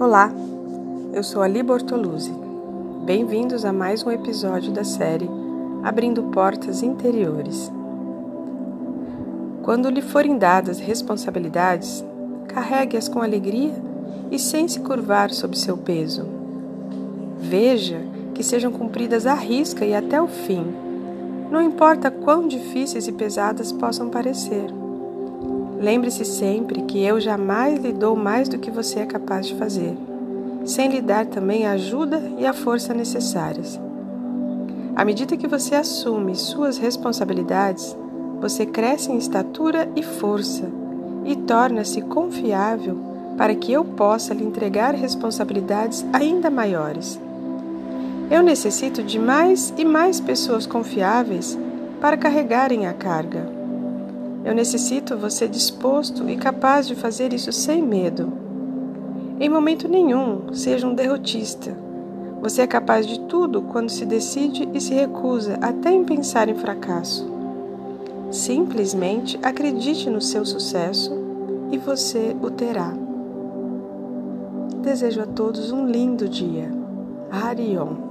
Olá, eu sou Ali Bortoluzzi. Bem-vindos a mais um episódio da série Abrindo Portas Interiores. Quando lhe forem dadas responsabilidades, carregue-as com alegria e sem se curvar sob seu peso. Veja que sejam cumpridas à risca e até o fim, não importa quão difíceis e pesadas possam parecer. Lembre-se sempre que eu jamais lhe dou mais do que você é capaz de fazer, sem lhe dar também a ajuda e a força necessárias. À medida que você assume suas responsabilidades, você cresce em estatura e força e torna-se confiável para que eu possa lhe entregar responsabilidades ainda maiores. Eu necessito de mais e mais pessoas confiáveis para carregarem a carga. Eu necessito você disposto e capaz de fazer isso sem medo. Em momento nenhum, seja um derrotista. Você é capaz de tudo quando se decide e se recusa até em pensar em fracasso. Simplesmente acredite no seu sucesso e você o terá. Desejo a todos um lindo dia. Arion